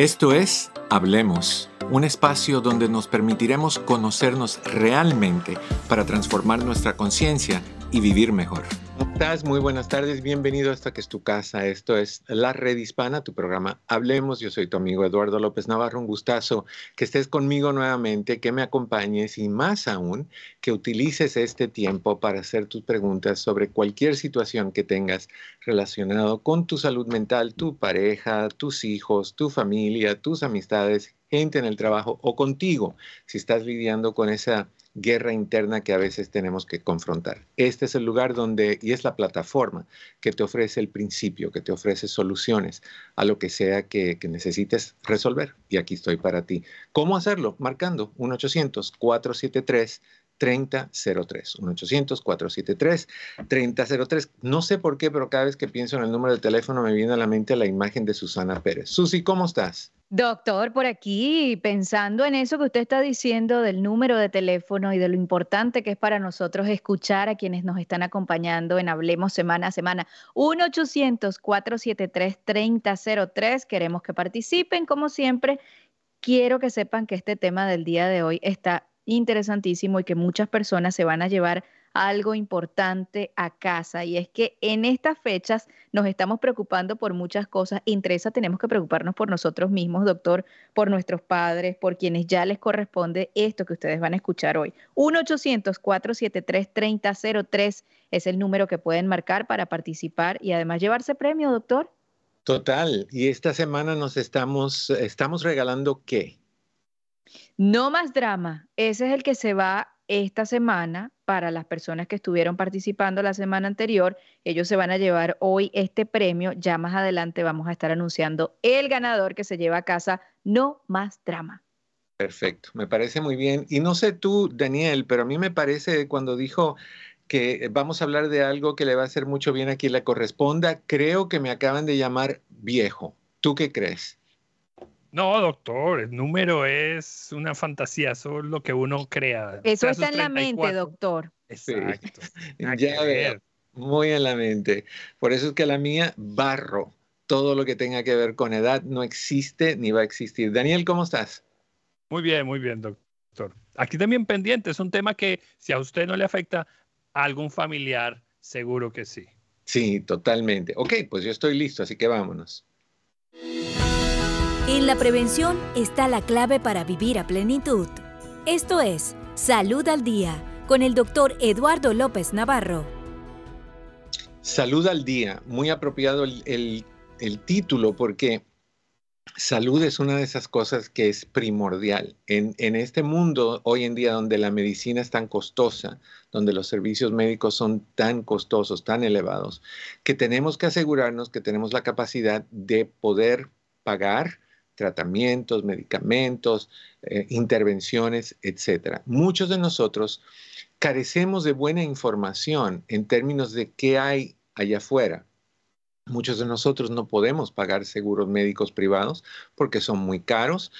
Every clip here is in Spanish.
Esto es Hablemos, un espacio donde nos permitiremos conocernos realmente para transformar nuestra conciencia y vivir mejor. ¿Cómo estás? Muy buenas tardes, bienvenido a que es tu casa. Esto es La Red Hispana, tu programa Hablemos. Yo soy tu amigo Eduardo López Navarro, un gustazo que estés conmigo nuevamente, que me acompañes y más aún que utilices este tiempo para hacer tus preguntas sobre cualquier situación que tengas relacionado con tu salud mental, tu pareja, tus hijos, tu familia, tus amistades, gente en el trabajo o contigo, si estás lidiando con esa guerra interna que a veces tenemos que confrontar. Este es el lugar donde, y es la plataforma que te ofrece el principio, que te ofrece soluciones a lo que sea que, necesites resolver. Y aquí estoy para ti. ¿Cómo hacerlo? Marcando 1-800-473. 3003, 1-800-473-3003. No sé por qué, pero cada vez que pienso en el número de teléfono me viene a la mente la imagen de Susana Pérez. Susi, ¿cómo estás? Doctor, por aquí, pensando en eso que usted está diciendo del número de teléfono y de lo importante que es para nosotros escuchar a quienes nos están acompañando en Hablemos semana a semana. 1-800-473-3003. Queremos que participen, como siempre. Quiero que sepan que este tema del día de hoy está interesantísimo y que muchas personas se van a llevar algo importante a casa y es que en estas fechas nos estamos preocupando por muchas cosas. Entre esas tenemos que preocuparnos por nosotros mismos, doctor, por nuestros padres, por quienes ya les corresponde esto que ustedes van a escuchar hoy. 1-800-473-3003 es el número que pueden marcar para participar y además llevarse premio, doctor. Total. Y esta semana nos estamos, estamos regalando qué? No más drama. Ese es el que se va esta semana para las personas que estuvieron participando la semana anterior. Ellos se van a llevar hoy este premio. Ya más adelante vamos a estar anunciando el ganador que se lleva a casa No Más Drama. Perfecto, me parece muy bien. Y no sé tú, Daniel, pero a mí me parece cuando dijo que vamos a hablar de algo que le va a hacer mucho bien a quien le corresponda, creo que me acaban de llamar viejo. ¿Tú qué crees? No, doctor, el número es una fantasía, eso es lo que uno crea. Eso está en la mente, doctor. Exacto. ya veo, muy en la mente. Por eso es que la mía, barro. Todo lo que tenga que ver con edad no existe ni va a existir. Daniel, ¿cómo estás? Muy bien, muy bien, doctor. Aquí también pendiente, es un tema que si a usted no le afecta a algún familiar, seguro que sí. Sí, totalmente. Ok, pues yo estoy listo, así que vámonos. En la prevención está la clave para vivir a plenitud. Esto es Salud al Día con el doctor Eduardo López Navarro. Salud al Día, muy apropiado el, título porque salud es una de esas cosas que es primordial. En, en, este mundo hoy en día donde la medicina es tan costosa, donde los servicios médicos son tan costosos, tan elevados, que tenemos que asegurarnos que tenemos la capacidad de poder pagar tratamientos, medicamentos, eh, intervenciones, etc. Muchos de nosotros carecemos de buena información en términos de qué hay allá afuera. Muchos de nosotros no podemos pagar seguros médicos privados porque son muy caros.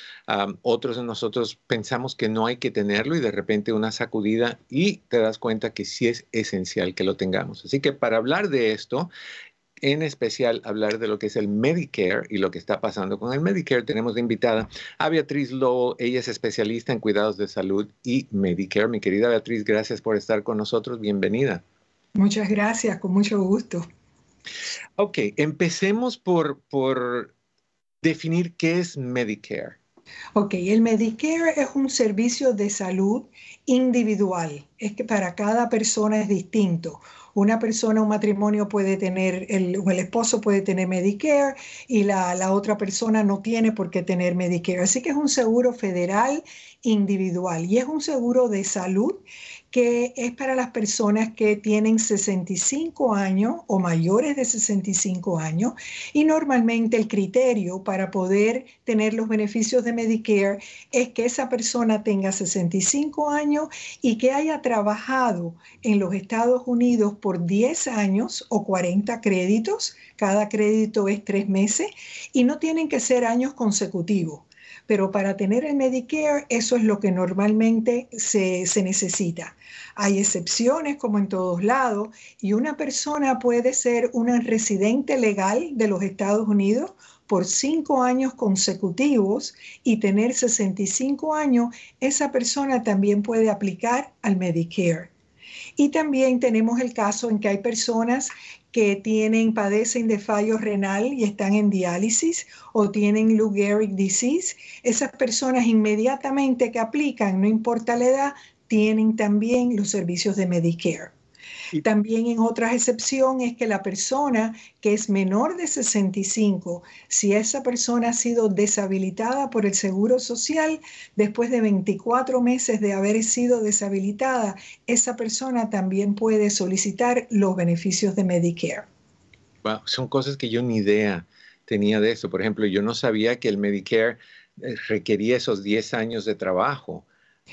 otros de nosotros pensamos que no hay que tenerlo y de repente una sacudida y te das cuenta que sí es esencial que lo tengamos. Así que para hablar de esto, en especial hablar de lo que es el Medicare y lo que está pasando con el Medicare. Tenemos de invitada a Beatriz Lowe, ella es especialista en cuidados de salud y Medicare. Mi querida Beatriz, gracias por estar con nosotros, bienvenida. Muchas gracias, con mucho gusto. Ok, empecemos por, por definir qué es Medicare. Ok, el Medicare es un servicio de salud individual, es que para cada persona es distinto una persona, un matrimonio puede tener, el, el esposo puede tener Medicare y la, la, otra persona no tiene por qué tener Medicare. Así que es un seguro federal individual y es un seguro de salud que es para las personas que tienen 65 años o mayores de 65 años y normalmente el criterio para poder tener los beneficios de Medicare es que esa persona tenga 65 años y que haya trabajado en los Estados Unidos por 10 años o 40 créditos, cada crédito es tres meses y no tienen que ser años consecutivos pero para tener el Medicare eso es lo que normalmente se, necesita. Hay excepciones como en todos lados y una persona puede ser una residente legal de los Estados Unidos por cinco años consecutivos y tener 65 años, esa persona también puede aplicar al Medicare. Y también tenemos el caso en que hay personas que tienen, padecen de fallo renal y están en diálisis o tienen Lou Gehrig disease. Esas personas inmediatamente que aplican, no importa la edad, tienen también los servicios de Medicare. También en otras excepción es que la persona que es menor de 65, si esa persona ha sido deshabilitada por el Seguro Social, después de 24 meses de haber sido deshabilitada, esa persona también puede solicitar los beneficios de Medicare. son cosas que yo ni idea tenía de eso. Por ejemplo, yo no sabía que el Medicare eh, requería esos 10 años de trabajo.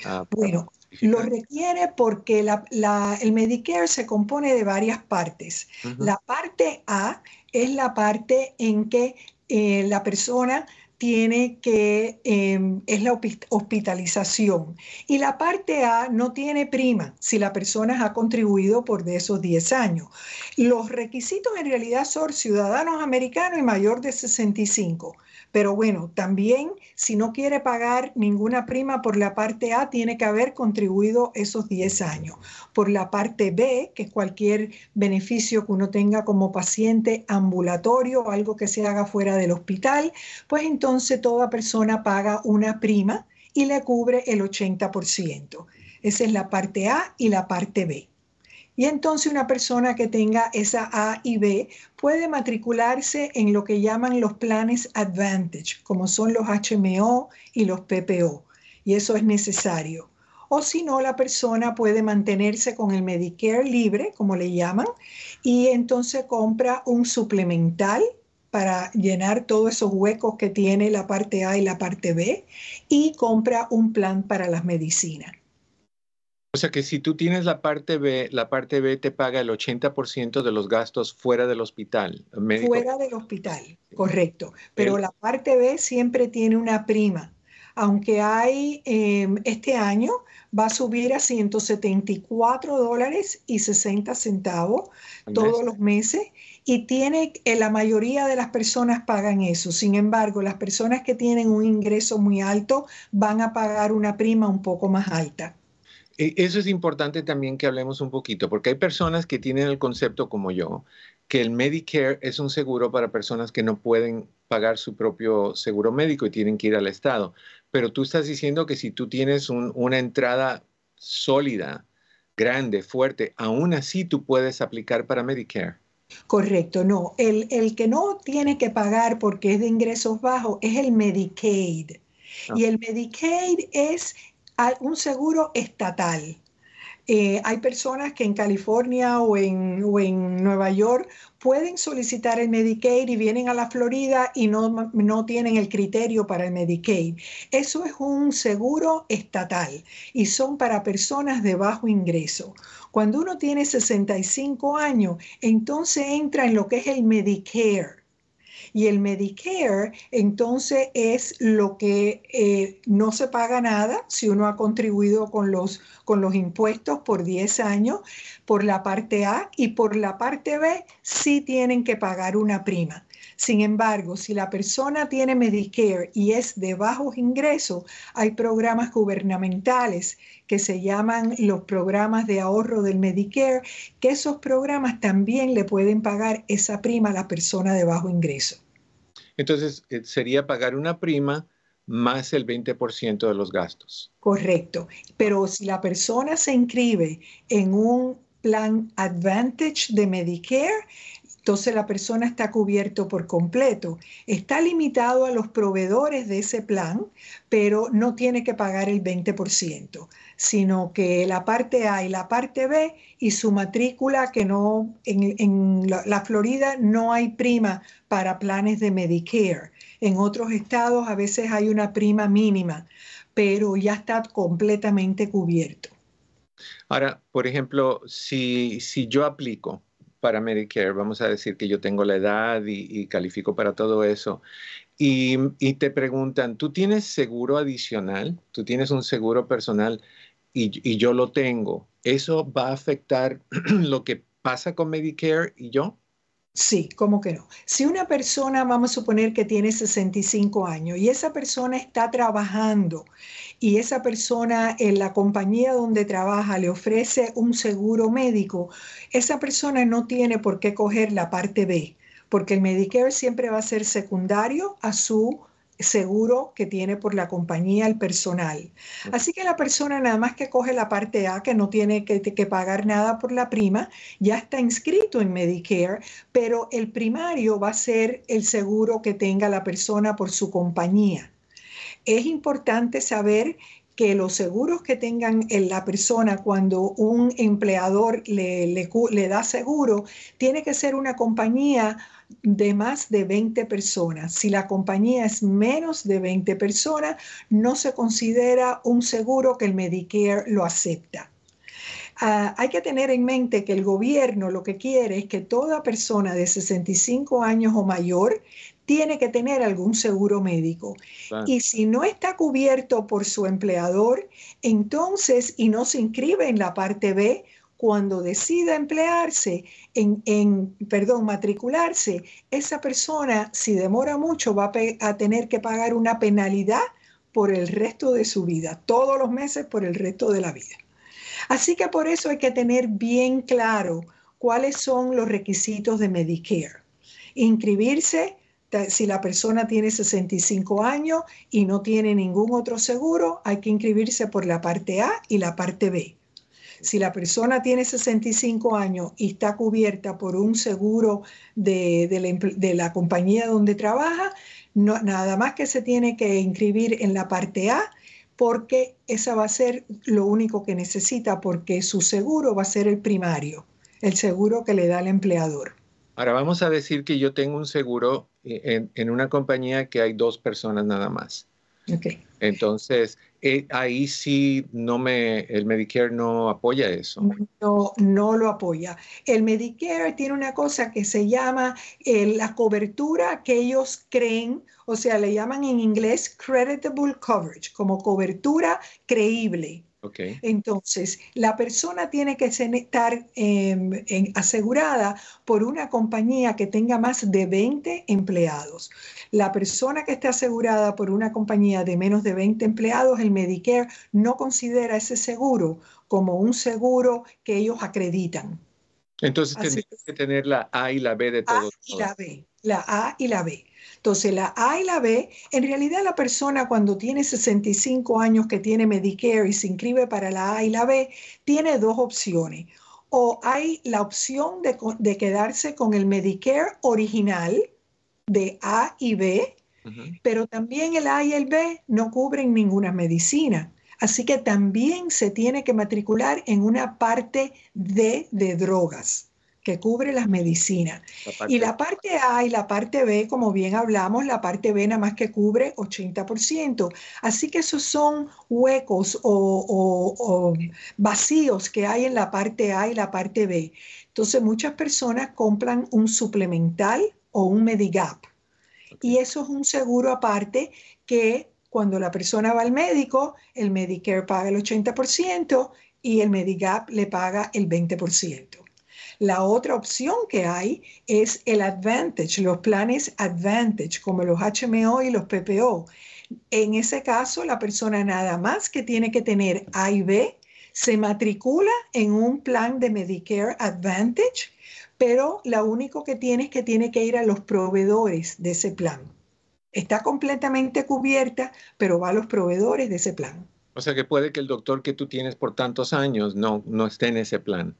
Ah, bueno, lo requiere porque el Medicare se compone de varias partes. La parte A es la parte en que eh, la persona tiene que, em, es la hospitalización. Y la parte A no tiene prima si la persona ha contribuido por de esos 10 años. Los requisitos en realidad son ciudadanos americanos y mayor de 65. Pero bueno, también si no quiere pagar ninguna prima por la parte A, tiene que haber contribuido esos 10 años. Por la parte B, que es cualquier beneficio que uno tenga como paciente ambulatorio o algo que se haga fuera del hospital, pues entonces toda persona paga una prima y le cubre el 80%. Esa es la parte A y la parte B. Y entonces una persona que tenga esa A y B puede matricularse en lo que llaman los planes Advantage, como son los HMO y los PPO. Y eso es necesario. O si no, la persona puede mantenerse con el Medicare libre, como le llaman, y entonces compra un suplemental para llenar todos esos huecos que tiene la parte A y la parte B y compra un plan para las medicinas. O sea que si tú tienes la parte B, la parte B te paga el 80% de los gastos fuera del hospital. Fuera del hospital, correcto. Pero la parte B siempre tiene una prima. Aunque hay, em, este año va a subir a 174 dólares y 60 centavos todos los meses y tiene, eh, la mayoría de las personas pagan eso. Sin embargo, las personas que tienen un ingreso muy alto van a pagar una prima un poco más alta. E, eso es importante también que hablemos un poquito, porque hay personas que tienen el concepto como yo, que el Medicare es un seguro para personas que no pueden pagar su propio seguro médico y tienen que ir al Estado. Pero tú estás diciendo que si tú tienes una entrada sólida, grande, fuerte, aún así tú puedes aplicar para Medicare. Correcto, no. El, el que no tiene que pagar porque es de ingresos bajos es el Medicaid. Ah. Y el Medicaid es un seguro estatal. Eh, hay personas que en California o en, en, Nueva York pueden solicitar el Medicaid y vienen a la Florida y no, no tienen el criterio para el Medicaid. Eso es un seguro estatal y son para personas de bajo ingreso. Cuando uno tiene 65 años, entonces entra en lo que es el Medicare. Y el Medicare, entonces, es lo que eh, no se paga nada si uno ha contribuido con los, con los impuestos por 10 años, por la parte A y por la parte B sí tienen que pagar una prima. Sin embargo, si la persona tiene Medicare y es de bajos ingresos, hay programas gubernamentales que se llaman los programas de ahorro del Medicare, que esos programas también le pueden pagar esa prima a la persona de bajo ingreso. Entonces, eh, sería pagar una prima más el 20% de los gastos. Correcto, pero si la persona se inscribe en un plan Advantage de Medicare, entonces la persona está cubierto por completo. Está limitado a los proveedores de ese plan, pero no tiene que pagar el 20%, sino que la parte A y la parte B y su matrícula, que no, en, la Florida no hay prima para planes de Medicare. En otros estados a veces hay una prima mínima, pero ya está completamente cubierto. Ahora, por ejemplo, si, si yo aplico para Medicare, vamos a decir que yo tengo la edad y, califico para todo eso, y, te preguntan, ¿tú tienes seguro adicional? ¿Tú tienes un seguro personal? Y, yo lo tengo. ¿Eso va a afectar lo que pasa con Medicare y yo? Sí, ¿cómo que no? Si una persona, vamos a suponer que tiene 65 años y esa persona está trabajando y esa persona en la compañía donde trabaja le ofrece un seguro médico, esa persona no tiene por qué coger la parte B, porque el Medicare siempre va a ser secundario a su seguro que tiene por la compañía el personal. Así que la persona nada más que coge la parte A, que no tiene que, pagar nada por la prima, ya está inscrito en Medicare, pero el primario va a ser el seguro que tenga la persona por su compañía. Es importante saber que los seguros que tengan en la persona cuando un empleador le, le da seguro, tiene que ser una compañía de más de 20 personas. Si la compañía es menos de 20 personas, no se considera un seguro que el Medicare lo acepta. Ah, hay que tener en mente que el gobierno lo que quiere es que toda persona de 65 años o mayor tiene que tener algún seguro médico. Y si no está cubierto por su empleador, entonces, y no se inscribe en la parte B, cuando decida emplearse, en, perdón, matricularse, esa persona, si demora mucho, va a, a tener que pagar una penalidad por el resto de su vida, todos los meses por el resto de la vida. Así que por eso hay que tener bien claro cuáles son los requisitos de Medicare. Inscribirse si la persona tiene 65 años y no tiene ningún otro seguro, hay que inscribirse por la parte A y la parte B. Si la persona tiene 65 años y está cubierta por un seguro de, la, compañía donde trabaja, nada más que se tiene que inscribir en la parte A porque esa va a ser lo único que necesita porque su seguro va a ser el primario, el seguro que le da el empleador. Ahora vamos a decir que yo tengo un seguro en, en una compañía que hay dos personas nada más. Okay. Entonces, eh, ahí sí no me, el Medicare no apoya eso. No, no lo apoya. El Medicare tiene una cosa que se llama eh, la cobertura que ellos creen, o sea, le llaman en inglés creditable coverage, como cobertura creíble. Entonces, la persona tiene que estar em, asegurada por una compañía que tenga más de 20 empleados. La persona que esté asegurada por una compañía de menos de 20 empleados, el Medicare no considera ese seguro como un seguro que ellos acreditan. Entonces, tendría que tener la A y la B de todos. A y la B, la A y la B. Entonces, la A y la B, en realidad la persona cuando tiene 65 años que tiene Medicare y se inscribe para la A y la B, tiene dos opciones. O hay la opción de, quedarse con el Medicare original de A y B, pero también el A y el B no cubren ninguna medicina. Así que también se tiene que matricular en una parte D de drogas que cubre las medicinas. y la parte A y la parte B, como bien hablamos, la parte B nada más que cubre 80%. Así que esos son huecos o, vacíos que hay en la parte A y la parte B. Entonces muchas personas compran un suplemental o un Medigap. Y eso es un seguro aparte que cuando la persona va al médico, el Medicare paga el 80% y el Medigap le paga el 20%. La otra opción que hay es el Advantage, los planes Advantage, como los HMO y los PPO. En ese caso, la persona nada más que tiene que tener A y B, se matricula en un plan de Medicare Advantage, pero lo único que tiene es que tiene que ir a los proveedores de ese plan. Está completamente cubierta, pero va a los proveedores de ese plan. O sea que puede que el doctor que tú tienes por tantos años no, no esté en ese plan.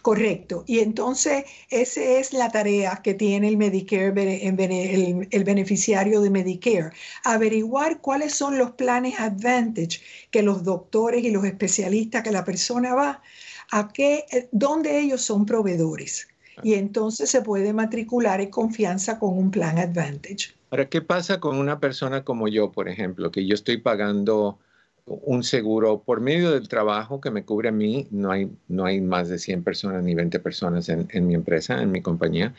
Correcto. Y entonces esa es la tarea que tiene el Medicare, el, el, beneficiario de Medicare, averiguar cuáles son los planes Advantage que los doctores y los especialistas que la persona va, a qué, eh, dónde ellos son proveedores. Y entonces se puede matricular en confianza con un plan Advantage. Ahora, ¿qué pasa con una persona como yo, por ejemplo, que yo estoy pagando un seguro por medio del trabajo que me cubre a mí. No hay, no hay más de 100 personas ni 20 personas en, mi empresa, en mi compañía.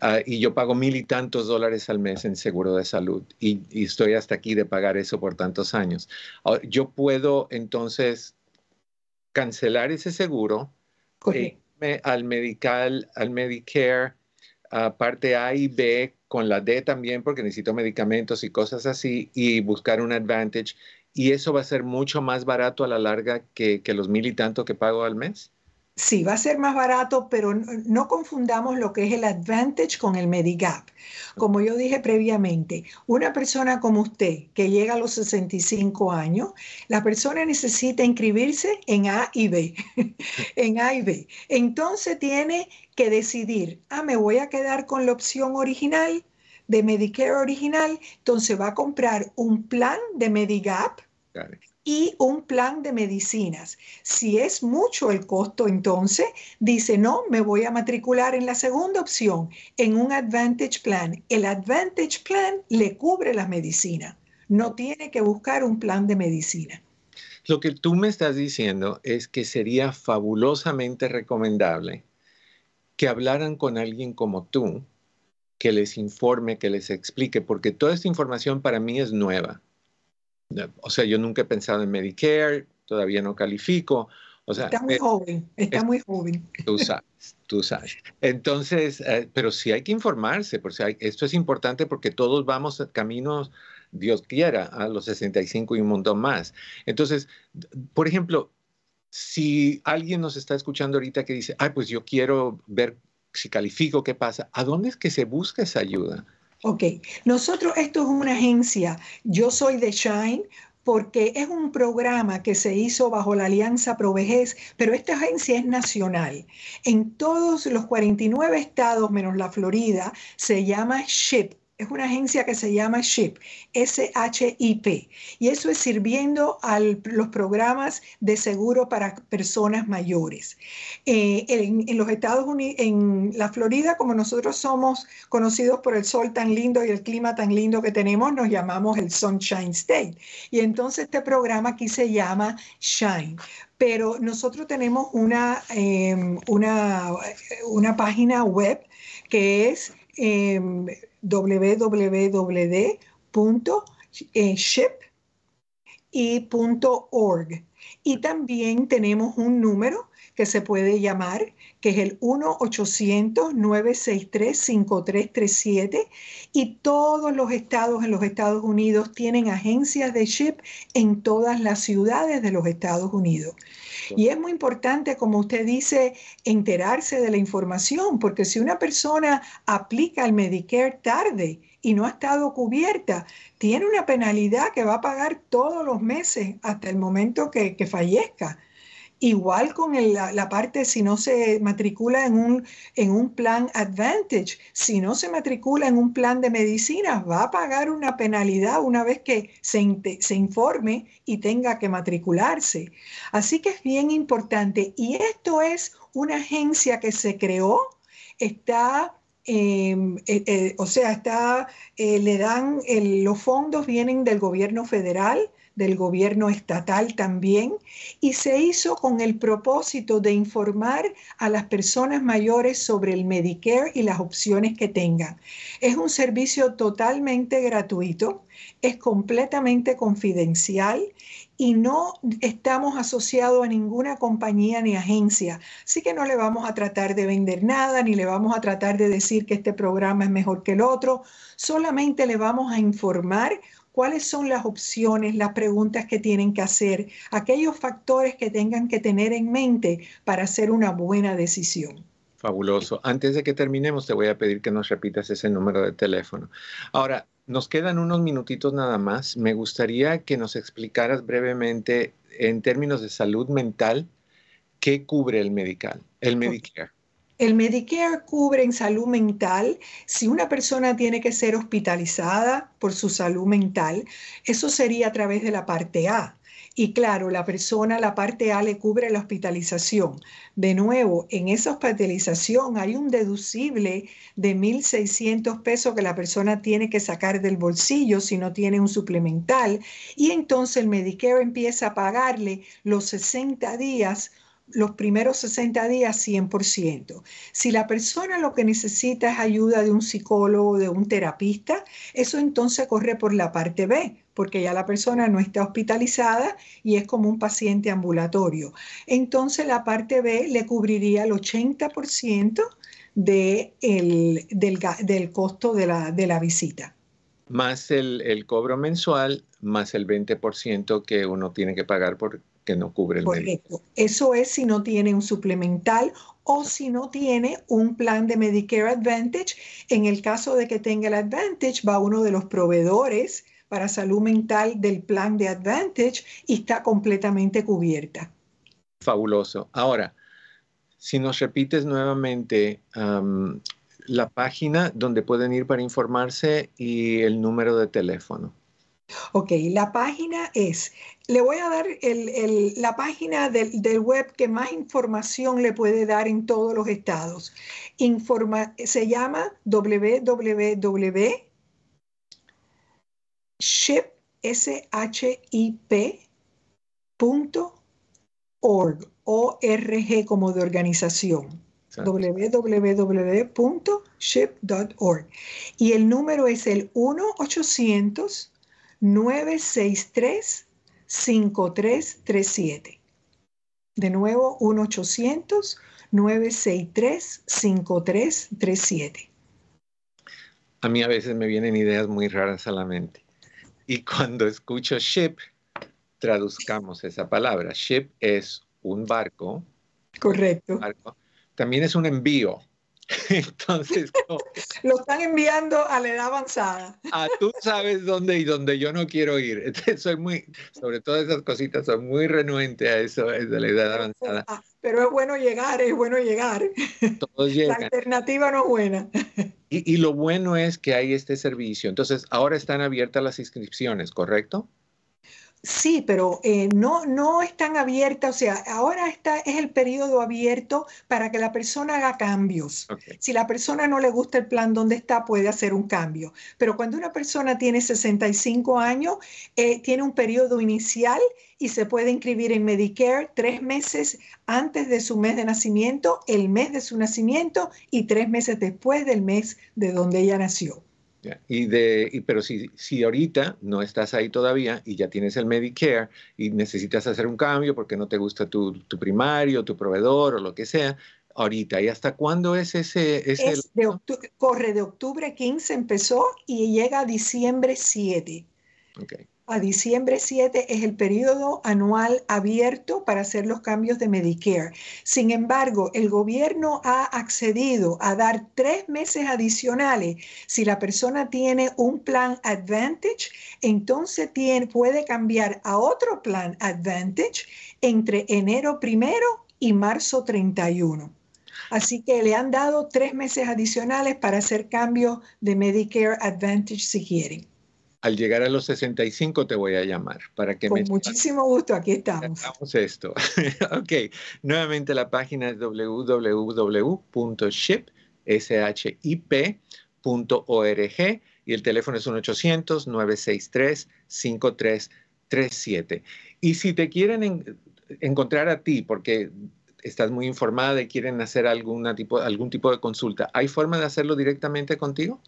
Ah, y yo pago mil y tantos dólares al mes en seguro de salud y, estoy hasta aquí de pagar eso por tantos años. Ah, yo puedo entonces cancelar ese seguro, irme al medical, al Medicare parte A y B con la D también porque necesito medicamentos y cosas así y buscar un Advantage y eso va a ser mucho más barato a la larga que, los mil y tanto que pago al mes. Sí, va a ser más barato, pero no, confundamos lo que es el Advantage con el Medigap. Como yo dije previamente, una persona como usted que llega a los 65 años, la persona necesita inscribirse en A y B, en A y B. Entonces tiene que decidir, ah, me voy a quedar con la opción original de Medicare original, entonces va a comprar un plan de Medigap y un plan de medicinas. Si es mucho el costo, entonces dice, no, me voy a matricular en la segunda opción, en un Advantage Plan. El Advantage Plan le cubre las medicinas. No tiene que buscar un plan de medicina. Lo que tú me estás diciendo es que sería fabulosamente recomendable que hablaran con alguien como tú, que les informe, que les explique, porque toda esta información para mí es nueva o sea, yo nunca he pensado en Medicare, todavía no califico. O sea, está muy joven, está muy joven. Tú sabes, tú sabes. Entonces, eh, pero sí hay que informarse, porque esto es importante porque todos vamos caminos, Dios quiera, a los 65 y un montón más. Entonces, por ejemplo, si alguien nos está escuchando ahorita que dice, ay, pues yo quiero ver si califico, qué pasa, ¿a dónde es que se busca esa ayuda? Ok, nosotros, esto es una agencia, yo soy de Shine porque es un programa que se hizo bajo la Alianza Provejez, pero esta agencia es nacional. En todos los 49 estados, menos la Florida, se llama SHIP, es una agencia que se llama SHIP, S-H-I-P, y eso es sirviendo a los programas de seguro para personas mayores. Eh, en, los Estados Unidos, en la Florida, como nosotros somos conocidos por el sol tan lindo y el clima tan lindo que tenemos, nos llamamos el Sunshine State. Y entonces este programa aquí se llama Shine pero nosotros tenemos una, em, una, una página web que es em, www.ship.org. Y también tenemos un número que se puede llamar, que es el 1-800-963-5337. Y todos los estados en los Estados Unidos tienen agencias de SHIP en todas las ciudades de los Estados Unidos. Y es muy importante, como usted dice, enterarse de la información, porque si una persona aplica el Medicare tarde y no ha estado cubierta, tiene una penalidad que va a pagar todos los meses hasta el momento que, que fallezca. Igual con la, parte, si no se matricula en un, en un plan Advantage, si no se matricula en un plan de medicina, va a pagar una penalidad una vez que se, se informe y tenga que matricularse. Así que es bien importante. Y esto es una agencia que se creó, está em, eh, eh, o sea, está, eh, le dan, los fondos vienen del gobierno federal, del gobierno estatal también, y se hizo con el propósito de informar a las personas mayores sobre el Medicare y las opciones que tengan. Es un servicio totalmente gratuito, es completamente confidencial y no estamos asociados a ninguna compañía ni agencia. Así que no le vamos a tratar de vender nada, ni le vamos a tratar de decir que este programa es mejor que el otro. Solamente le vamos a informar cuáles son las opciones, las preguntas que tienen que hacer, aquellos factores que tengan que tener en mente para hacer una buena decisión. Fabuloso. Antes de que terminemos, te voy a pedir que nos repitas ese número de teléfono. Ahora, nos quedan unos minutitos nada más. Me gustaría que nos explicaras brevemente, en términos de salud mental, qué cubre el medical, el Medicare. El Medicare cubre en salud mental si una persona tiene que ser hospitalizada por su salud mental, eso sería a través de la parte A. Y claro, la persona, la parte A le cubre la hospitalización. De nuevo, en esa hospitalización hay un deducible de 1.600 pesos que la persona tiene que sacar del bolsillo si no tiene un suplemental. Y entonces el Medicare empieza a pagarle los 60 días los primeros 60 días 100%. Si la persona lo que necesita es ayuda de un psicólogo, de un terapista, eso entonces corre por la parte B, porque ya la persona no está hospitalizada y es como un paciente ambulatorio. Entonces la parte B le cubriría el 80% de el, del, costo de la, de la visita. Más el, el, cobro mensual, más el 20% que uno tiene que pagar porque no cubre el Correcto. Eso es si no tiene un suplemental o si no tiene un plan de Medicare Advantage. En el caso de que tenga el Advantage, va uno de los proveedores para salud mental del plan de Advantage y está completamente cubierta. Fabuloso. Ahora, si nos repites nuevamente la página donde pueden ir para informarse y el número de teléfono. Ok, la página es, le voy a dar la página del, del, web que más información le puede dar en todos los estados. Informa, se llama www ship.org, O-R-G como de organización. www.ship.org. Y el número es el 1-800-963-5337. De nuevo, 1-800-963-5337. A mí a veces me vienen ideas muy raras a la mente. Y cuando escucho ship, traduzcamos esa palabra. Ship es un barco. Correcto. También es un envío. Entonces, lo están enviando a la edad avanzada. Ah, tú sabes dónde y dónde yo no quiero ir. Entonces, soy muy, sobre todo esas cositas, soy muy renuente a eso, es de la edad avanzada. Ah, pero es bueno llegar, es bueno llegar. Todos llegan. La alternativa no es buena. Y, y lo bueno es que hay este servicio. Entonces, ahora están abiertas las inscripciones, ¿correcto? Sí, pero eh, no, no están abiertas, o sea, ahora está, es el periodo abierto para que la persona haga cambios. Si la persona no le gusta el plan donde está, puede hacer un cambio. Pero cuando una persona tiene 65 años, eh, tiene un periodo inicial y se puede inscribir en Medicare tres meses antes de su mes de nacimiento, el mes de su nacimiento y tres meses después del mes de donde ella nació. Y de, pero si, si ahorita no estás ahí todavía y ya tienes el Medicare y necesitas hacer un cambio porque no te gusta tu, tu primario, tu proveedor o lo que sea, ahorita. ¿Y hasta cuándo es ese? Es de corre de octubre 15 empezó y llega a diciembre 7. Okay a diciembre 7 es el periodo anual abierto para hacer los cambios de Medicare. Sin embargo, el gobierno ha accedido a dar tres meses adicionales. Si la persona tiene un plan Advantage, entonces tiene, puede cambiar a otro plan Advantage entre enero primero y marzo 31. Así que le han dado tres meses adicionales para hacer cambios de Medicare Advantage si quieren al llegar a los 65 te voy a llamar para que Con muchísimo gusto, aquí estamos. Hagamos esto. ok, nuevamente la página es www.ship.org y el teléfono es 1-800-963-5337. Y si te quieren encontrar a ti, porque estás muy informada y quieren hacer alguna tipo, algún tipo de consulta, ¿hay forma de hacerlo directamente contigo?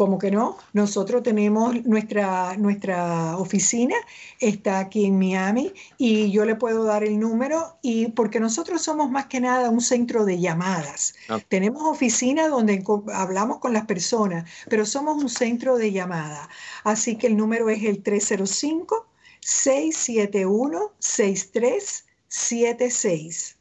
Como que no, nosotros tenemos nuestra, nuestra oficina, está aquí en Miami y yo le puedo dar el número y porque nosotros somos más que nada un centro de llamadas. Tenemos oficina donde hablamos con las personas, pero somos un centro de llamadas. Así que el número es el 305 671 6376.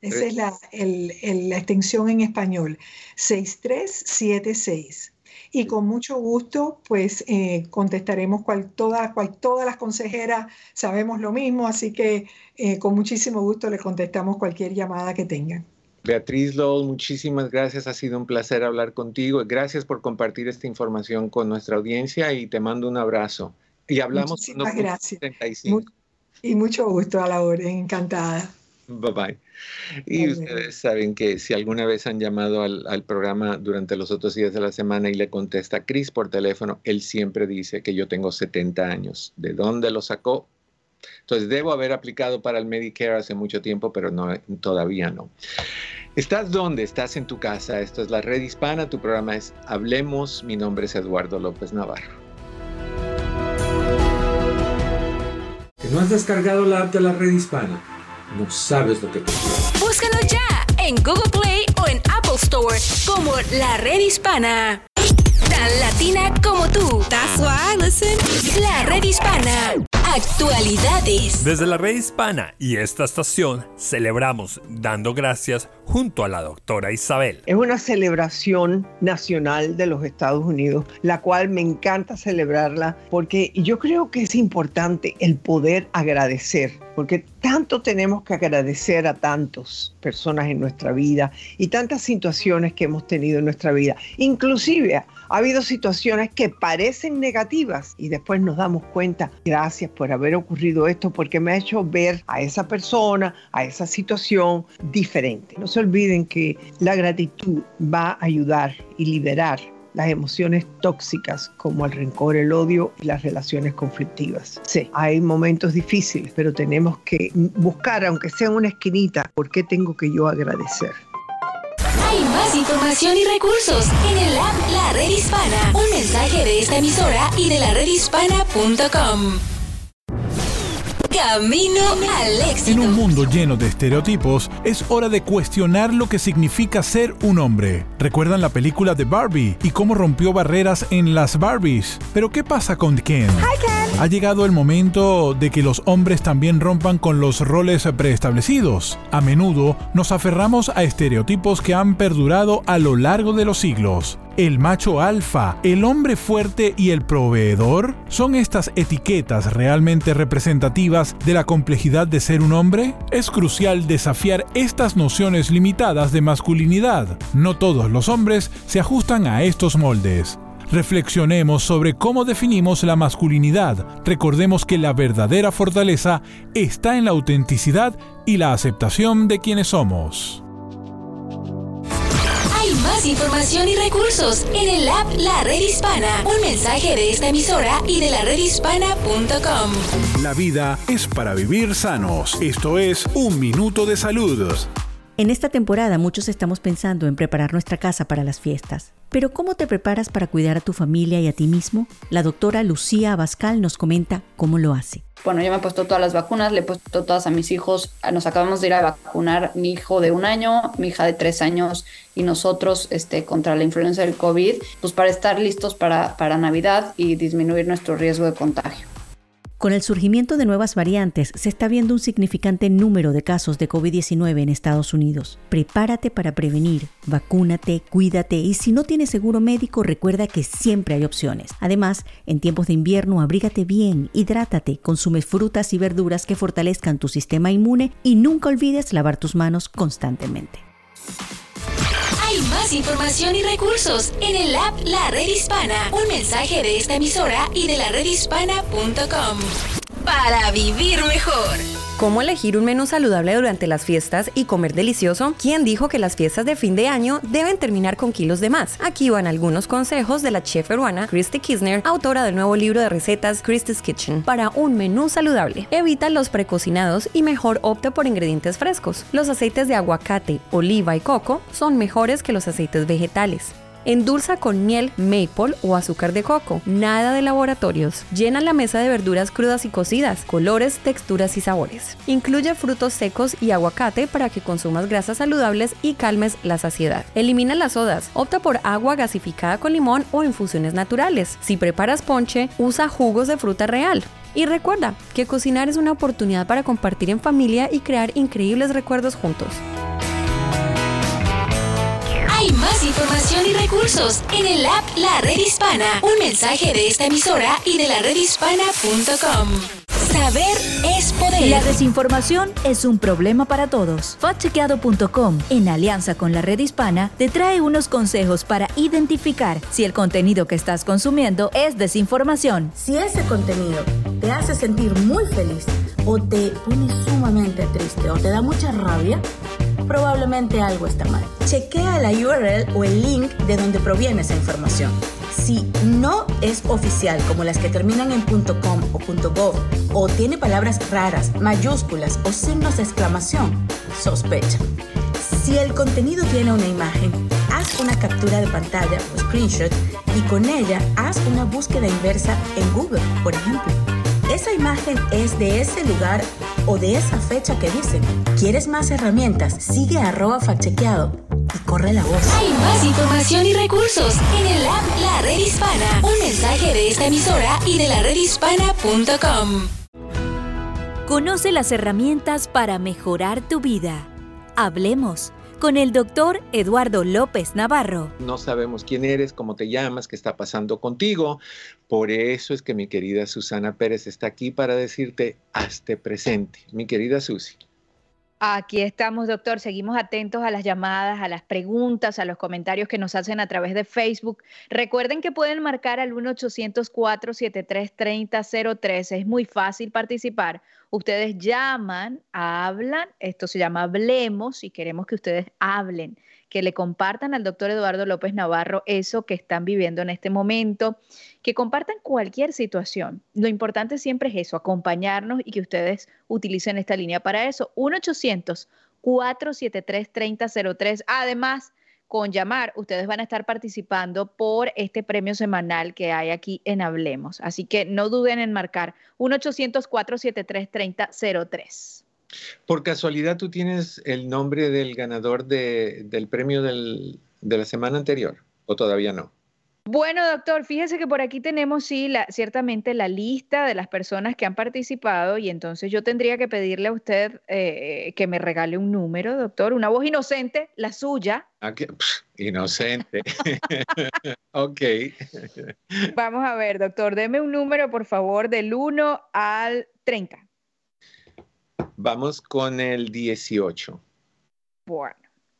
Esa es la, la extensión en español, 6376 y con mucho gusto pues eh, contestaremos cual, todas, cual, todas las consejeras sabemos lo mismo, así que eh, con muchísimo gusto le contestamos cualquier llamada que tengan. Beatriz Lowell, muchísimas gracias, ha sido un placer hablar contigo. Gracias por compartir esta información con nuestra audiencia y te mando un abrazo. Y hablamos. Muchísimas gracias. y mucho gusto a la hora, encantada. Bye bye. Y ustedes saben que si alguna vez han llamado al, al, programa durante los otros días de la semana y le contesta Chris por teléfono, él siempre dice que yo tengo 70 años. ¿De dónde lo sacó? Entonces debo haber aplicado para el Medicare hace mucho tiempo, pero no, todavía no. ¿Estás dónde? Estás en tu casa. Esto es la Red Hispana. Tu programa es Hablemos. Mi nombre es Eduardo López Navarro. ¿Que no has descargado la app de la Red Hispana? No sabes lo que te Búscalo ya en Google Play o en Apple Store como la red hispana. Tan latina como tú. That's why I listen. La red hispana. Actualidades. Desde la red hispana y esta estación celebramos dando gracias junto a la doctora Isabel. Es una celebración nacional de los Estados Unidos, la cual me encanta celebrarla porque yo creo que es importante el poder agradecer, porque tanto tenemos que agradecer a tantas personas en nuestra vida y tantas situaciones que hemos tenido en nuestra vida. Inclusive ha habido situaciones que parecen negativas y después nos damos cuenta, gracias por haber ocurrido esto, porque me ha hecho ver a esa persona, a esa situación diferente. No se olviden que la gratitud va a ayudar y liberar las emociones tóxicas como el rencor, el odio y las relaciones conflictivas. Sí, hay momentos difíciles, pero tenemos que buscar, aunque sea en una esquinita, por qué tengo que yo agradecer. Más información y recursos en el app La Red Hispana. Un mensaje de esta emisora y de la redhispana.com. Camino al éxito. En un mundo lleno de estereotipos, es hora de cuestionar lo que significa ser un hombre. ¿Recuerdan la película de Barbie y cómo rompió barreras en las Barbies? Pero ¿qué pasa con Ken? Ha llegado el momento de que los hombres también rompan con los roles preestablecidos. A menudo nos aferramos a estereotipos que han perdurado a lo largo de los siglos. El macho alfa, el hombre fuerte y el proveedor, ¿son estas etiquetas realmente representativas de la complejidad de ser un hombre? Es crucial desafiar estas nociones limitadas de masculinidad. No todos los hombres se ajustan a estos moldes. Reflexionemos sobre cómo definimos la masculinidad. Recordemos que la verdadera fortaleza está en la autenticidad y la aceptación de quienes somos. Hay más información y recursos en el app La Red Hispana. Un mensaje de esta emisora y de la redhispana.com. La vida es para vivir sanos. Esto es Un Minuto de Salud. En esta temporada muchos estamos pensando en preparar nuestra casa para las fiestas. Pero ¿cómo te preparas para cuidar a tu familia y a ti mismo? La doctora Lucía Abascal nos comenta cómo lo hace. Bueno, yo me he puesto todas las vacunas, le he puesto todas a mis hijos. Nos acabamos de ir a vacunar mi hijo de un año, mi hija de tres años y nosotros este, contra la influenza del COVID, pues para estar listos para, para Navidad y disminuir nuestro riesgo de contagio. Con el surgimiento de nuevas variantes, se está viendo un significante número de casos de COVID-19 en Estados Unidos. Prepárate para prevenir, vacúnate, cuídate y si no tienes seguro médico, recuerda que siempre hay opciones. Además, en tiempos de invierno, abrígate bien, hidrátate, consume frutas y verduras que fortalezcan tu sistema inmune y nunca olvides lavar tus manos constantemente. Hay más información y recursos en el app La Red Hispana. Un mensaje de esta emisora y de la redhispana.com. Para vivir mejor. ¿Cómo elegir un menú saludable durante las fiestas y comer delicioso? ¿Quién dijo que las fiestas de fin de año deben terminar con kilos de más? Aquí van algunos consejos de la chef peruana Christy Kisner, autora del nuevo libro de recetas Christy's Kitchen, para un menú saludable. Evita los precocinados y mejor opta por ingredientes frescos. Los aceites de aguacate, oliva y coco son mejores que los aceites vegetales. Endulza con miel, maple o azúcar de coco. Nada de laboratorios. Llena la mesa de verduras crudas y cocidas, colores, texturas y sabores. Incluye frutos secos y aguacate para que consumas grasas saludables y calmes la saciedad. Elimina las sodas. Opta por agua gasificada con limón o infusiones naturales. Si preparas ponche, usa jugos de fruta real. Y recuerda que cocinar es una oportunidad para compartir en familia y crear increíbles recuerdos juntos. Hay más información y recursos en el app La Red Hispana. Un mensaje de esta emisora y de la redhispana.com. Saber es poder. La desinformación es un problema para todos. Factchequeado.com, en alianza con la red hispana, te trae unos consejos para identificar si el contenido que estás consumiendo es desinformación. Si ese contenido te hace sentir muy feliz o te pone sumamente triste o te da mucha rabia, probablemente algo está mal. Chequea la URL o el link de donde proviene esa información. Si no es oficial, como las que terminan en .com o .gov, o tiene palabras raras, mayúsculas o signos de exclamación, sospecha. Si el contenido tiene una imagen, haz una captura de pantalla o screenshot y con ella haz una búsqueda inversa en Google, por ejemplo. Esa imagen es de ese lugar o de esa fecha que dicen. ¿Quieres más herramientas? Sigue arroba factchequeado corre la voz. Hay más información y recursos en el app La Red Hispana. Un mensaje de esta emisora y de la redhispana.com. Conoce las herramientas para mejorar tu vida. Hablemos con el doctor Eduardo López Navarro. No sabemos quién eres, cómo te llamas, qué está pasando contigo. Por eso es que mi querida Susana Pérez está aquí para decirte, hazte presente. Mi querida Susi. Aquí estamos, doctor. Seguimos atentos a las llamadas, a las preguntas, a los comentarios que nos hacen a través de Facebook. Recuerden que pueden marcar al 1-800-473-3003. Es muy fácil participar. Ustedes llaman, hablan. Esto se llama Hablemos y queremos que ustedes hablen, que le compartan al doctor Eduardo López Navarro eso que están viviendo en este momento que compartan cualquier situación. Lo importante siempre es eso, acompañarnos y que ustedes utilicen esta línea para eso. 1-800-473-3003. Además, con llamar, ustedes van a estar participando por este premio semanal que hay aquí en Hablemos. Así que no duden en marcar 1-800-473-3003. Por casualidad, ¿tú tienes el nombre del ganador del premio de la semana anterior o todavía no? Bueno, doctor, fíjese que por aquí tenemos, sí, la, ciertamente la lista de las personas que han participado y entonces yo tendría que pedirle a usted eh, que me regale un número, doctor, una voz inocente, la suya. Ah, inocente. ok. Vamos a ver, doctor, deme un número, por favor, del 1 al 30. Vamos con el 18. Bueno,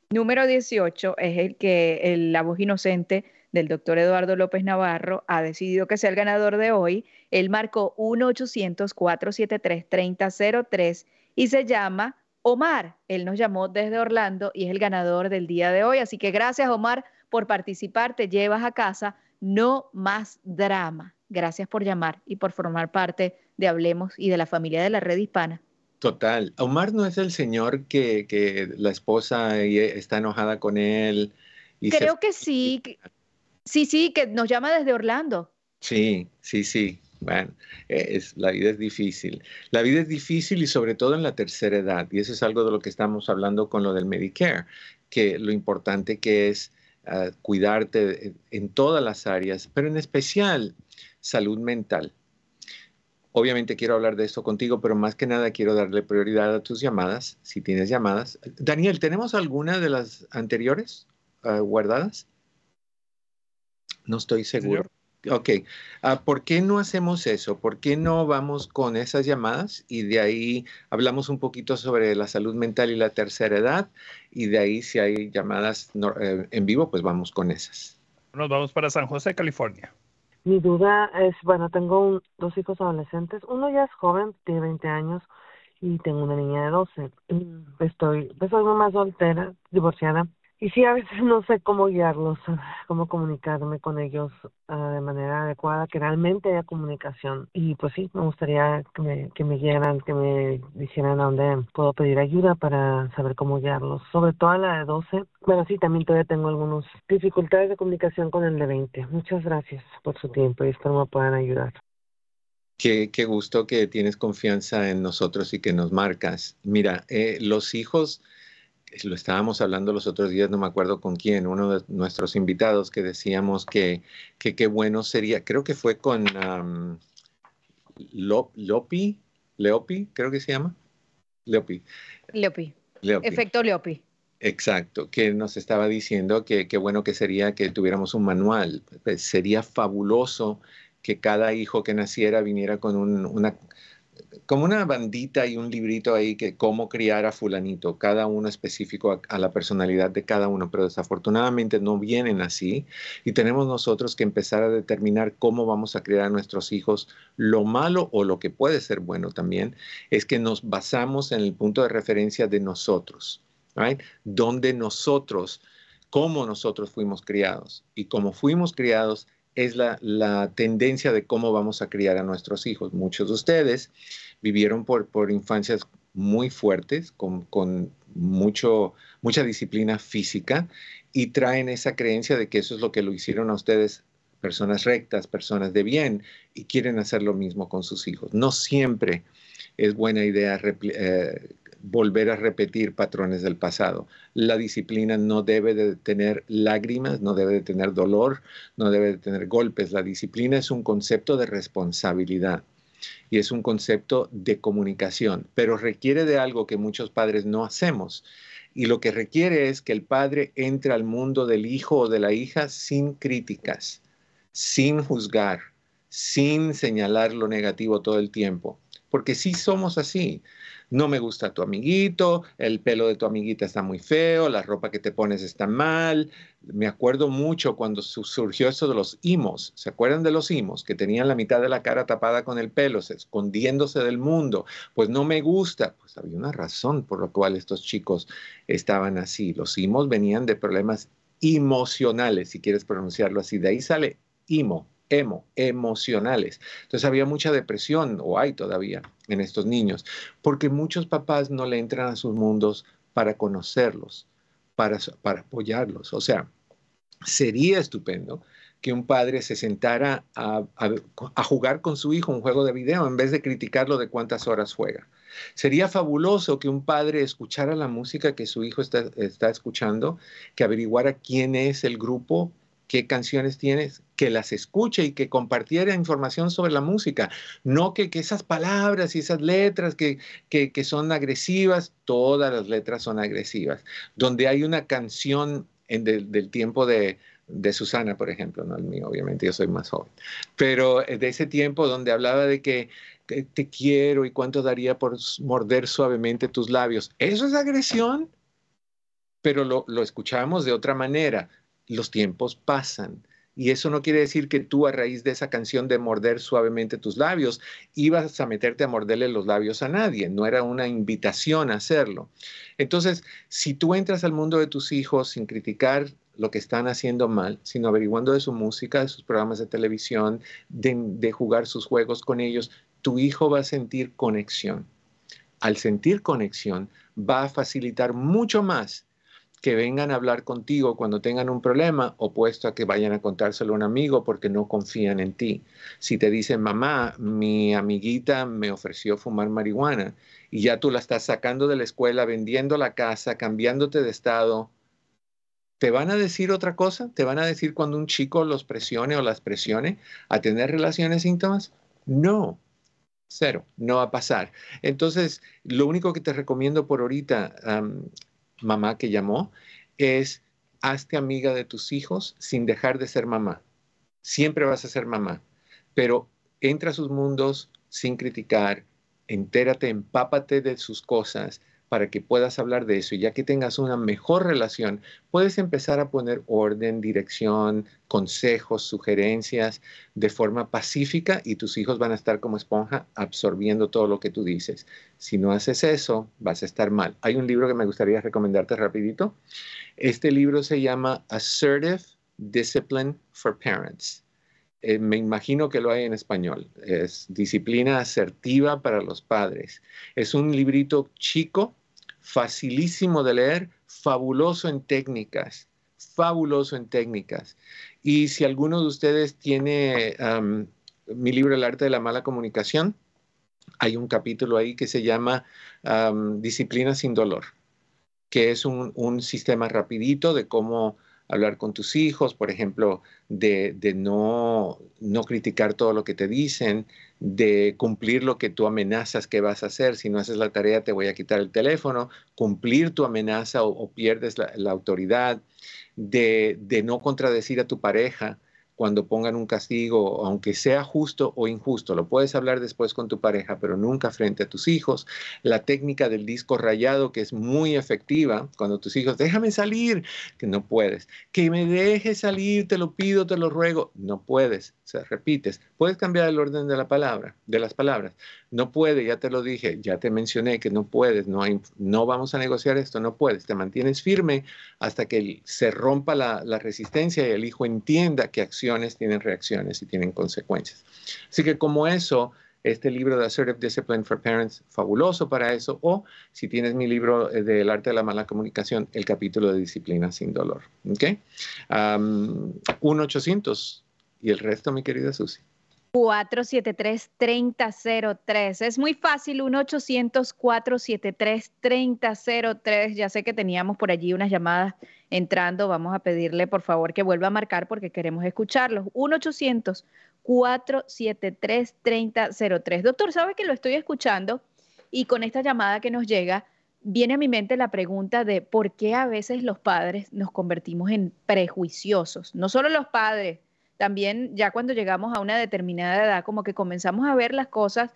número 18 es el que la voz inocente del doctor Eduardo López Navarro ha decidido que sea el ganador de hoy. Él marcó 1-800-473-3003 y se llama Omar. Él nos llamó desde Orlando y es el ganador del día de hoy. Así que gracias, Omar, por participar. Te llevas a casa. No más drama. Gracias por llamar y por formar parte de Hablemos y de la familia de la red hispana. Total. Omar no es el señor que, la esposa está enojada con él. Creo que sí. Sí, sí, que nos llama desde Orlando. Sí, sí, sí. Bueno, es, la vida es difícil. La vida es difícil y sobre todo en la tercera edad. Y eso es algo de lo que estamos hablando con lo del Medicare, que lo importante que es ah, cuidarte en todas las áreas, pero en especial salud mental. Obviamente quiero hablar de esto contigo, pero más que nada quiero darle prioridad a tus llamadas, si tienes llamadas. Daniel, ¿tenemos alguna de las anteriores ah, guardadas? No estoy seguro. Ok, ah, ¿por qué no hacemos eso? ¿Por qué no vamos con esas llamadas y de ahí hablamos un poquito sobre la salud mental y la tercera edad y de ahí si hay llamadas eh, en vivo, pues vamos con esas. Nos vamos para San José, California. Mi duda es, bueno, tengo dos hijos adolescentes, uno ya es joven, tiene 20 años y tengo una niña de 12. Estoy, pues soy mamá soltera, divorciada y sí, a veces no sé cómo guiarlos, cómo comunicarme con ellos ah, de manera adecuada, que realmente haya comunicación. Y pues sí, me gustaría que me, que me guiaran, que me dijeran a dónde puedo pedir ayuda para saber cómo guiarlos. Sobre todo a la de 12. Bueno, sí, también todavía tengo algunas dificultades de comunicación con el de 20. Muchas gracias por su tiempo y espero me puedan ayudar. Qué, qué gusto que tienes confianza en nosotros y que nos marcas. Mira, eh, los hijos lo estábamos hablando los otros días, no me acuerdo con quién, uno de nuestros invitados que decíamos que qué bueno sería, creo que fue con Lopi, Leopi, creo que se llama. Leopi. Leopi. Efecto Leopi. Exacto, que nos estaba diciendo que qué bueno que sería que tuviéramos un manual. Pues, sería fabuloso que cada hijo que naciera viniera con una como una bandita y un librito ahí que cómo criar a fulanito, cada uno específico a, la personalidad de cada uno, pero desafortunadamente no vienen así y tenemos nosotros que empezar a determinar cómo vamos a criar a nuestros hijos. Lo malo o lo que puede ser bueno también es que nos basamos en el punto de referencia de nosotros, right? Donde nosotros, cómo nosotros fuimos criados y cómo fuimos criados es la, la, tendencia de cómo vamos a criar a nuestros hijos. Muchos de ustedes vivieron por, por infancias muy fuertes, con, con mucho, mucha disciplina física y traen esa creencia de que eso es lo que lo hicieron a ustedes personas rectas, personas de bien, y quieren hacer lo mismo con sus hijos. No siempre es buena idea eh, volver a repetir patrones del pasado. La disciplina no debe de tener lágrimas, no debe de tener dolor, no debe de tener golpes. La disciplina es un concepto de responsabilidad y es un concepto de comunicación, pero requiere de algo que muchos padres no hacemos. Y lo que requiere es que el padre entre al mundo del hijo o de la hija sin críticas, sin juzgar, sin señalar lo negativo todo el tiempo. Porque sí somos así no me gusta tu amiguito, el pelo de tu amiguita está muy feo, la ropa que te pones está mal. Me acuerdo mucho cuando surgió esto de los imos. ¿Se acuerdan de los imos? Que tenían la mitad de la cara tapada con el pelo, escondiéndose del mundo. Pues no me gusta. Pues había una razón por la cual estos chicos estaban así. Los imos venían de problemas emocionales, si quieres pronunciarlo así. De ahí sale imo, emo, emocionales. Entonces había mucha depresión, o hay todavía, en estos niños, porque muchos papás no le entran a sus mundos para conocerlos, para, para apoyarlos. O sea, sería estupendo que un padre se sentara a, jugar con su hijo un juego de video en vez de criticarlo de cuántas horas juega. Sería fabuloso que un padre escuchara la música que su hijo está, está escuchando, que averiguara quién es el grupo qué canciones tienes, que las escuche y que compartiera información sobre la música. No que, esas palabras y esas letras que, que, son agresivas, todas las letras son agresivas. Donde hay una canción en del tiempo de, de Susana, por ejemplo, no el mío, obviamente yo soy más joven, pero de ese tiempo donde hablaba de que te quiero y cuánto daría por morder suavemente tus labios. ¿Eso es agresión? Pero lo, lo escuchamos de otra manera los tiempos pasan. Y eso no quiere decir que tú a raíz de esa canción de morder suavemente tus labios ibas a meterte a morderle los labios a nadie, no era una invitación a hacerlo. Entonces, si tú entras al mundo de tus hijos sin criticar lo que están haciendo mal, sino averiguando de su música, de sus programas de televisión, de, de jugar sus juegos con ellos, tu hijo va a sentir conexión. Al sentir conexión, va a facilitar mucho más que vengan a hablar contigo cuando tengan un problema, opuesto a que vayan a contárselo a un amigo porque no confían en ti. Si te dicen, mamá, mi amiguita me ofreció fumar marihuana y ya tú la estás sacando de la escuela, vendiendo la casa, cambiándote de estado, ¿te van a decir otra cosa? ¿Te van a decir cuando un chico los presione o las presione a tener relaciones íntimas? No, cero, no va a pasar. Entonces, lo único que te recomiendo por ahorita, mamá que llamó, es hazte amiga de tus hijos sin dejar de ser mamá. Siempre vas a ser mamá, pero entra a sus mundos sin criticar, entérate, empápate de sus cosas, para que puedas hablar de eso y ya que tengas una mejor relación, puedes empezar a poner orden, dirección, consejos, sugerencias de forma pacífica y tus hijos van a estar como esponja absorbiendo todo lo que tú dices. Si no haces eso, vas a estar mal. Hay un libro que me gustaría recomendarte rapidito. Este libro se llama Assertive Discipline for Parents. Eh, me imagino que lo hay en español. Es Disciplina Asertiva para los Padres. Es un librito chico, facilísimo de leer, fabuloso en técnicas, fabuloso en técnicas. Y si alguno de ustedes tiene mi libro El arte de la mala comunicación, hay un capítulo ahí que se llama Disciplina sin dolor, que es un, un sistema rapidito de cómo hablar con tus hijos, por ejemplo, de, no, no, criticar todo lo que te dicen, de cumplir lo que tú amenazas que vas a hacer. Si no haces la tarea, te voy a quitar el teléfono, cumplir tu amenaza o, pierdes la, autoridad, de, de no contradecir a tu pareja cuando pongan un castigo, aunque sea justo o injusto. Lo puedes hablar después con tu pareja, pero nunca frente a tus hijos. La técnica del disco rayado, que es muy efectiva, cuando tus hijos, déjame salir, que no puedes. Que me dejes salir, te lo pido, te lo ruego. No puedes, o sea, repites. Puedes cambiar el orden de la palabra, de las palabras. No puede, ya te lo dije, ya te mencioné que no puedes, no, hay, no vamos a negociar esto, no puedes. Te mantienes firme hasta que se rompa la, la resistencia y el hijo entienda que acción tienen reacciones y tienen consecuencias. Así que como eso, este libro de Assertive Discipline for Parents, fabuloso para eso, o si tienes mi libro eh, del arte de la mala comunicación, el capítulo de disciplina sin dolor. ¿Ok? 1-800 y el resto, mi querida Susi. 473-3003. Es muy fácil, 1-800-473-3003. Ya sé que teníamos por allí unas llamadas entrando. Vamos a pedirle, por favor, que vuelva a marcar porque queremos escucharlos. 1-800-473-3003. Doctor, ¿sabe que lo estoy escuchando? Y con esta llamada que nos llega, viene a mi mente la pregunta de por qué a veces los padres nos convertimos en prejuiciosos. No solo los padres, también ya cuando llegamos a una determinada edad, como que comenzamos a ver las cosas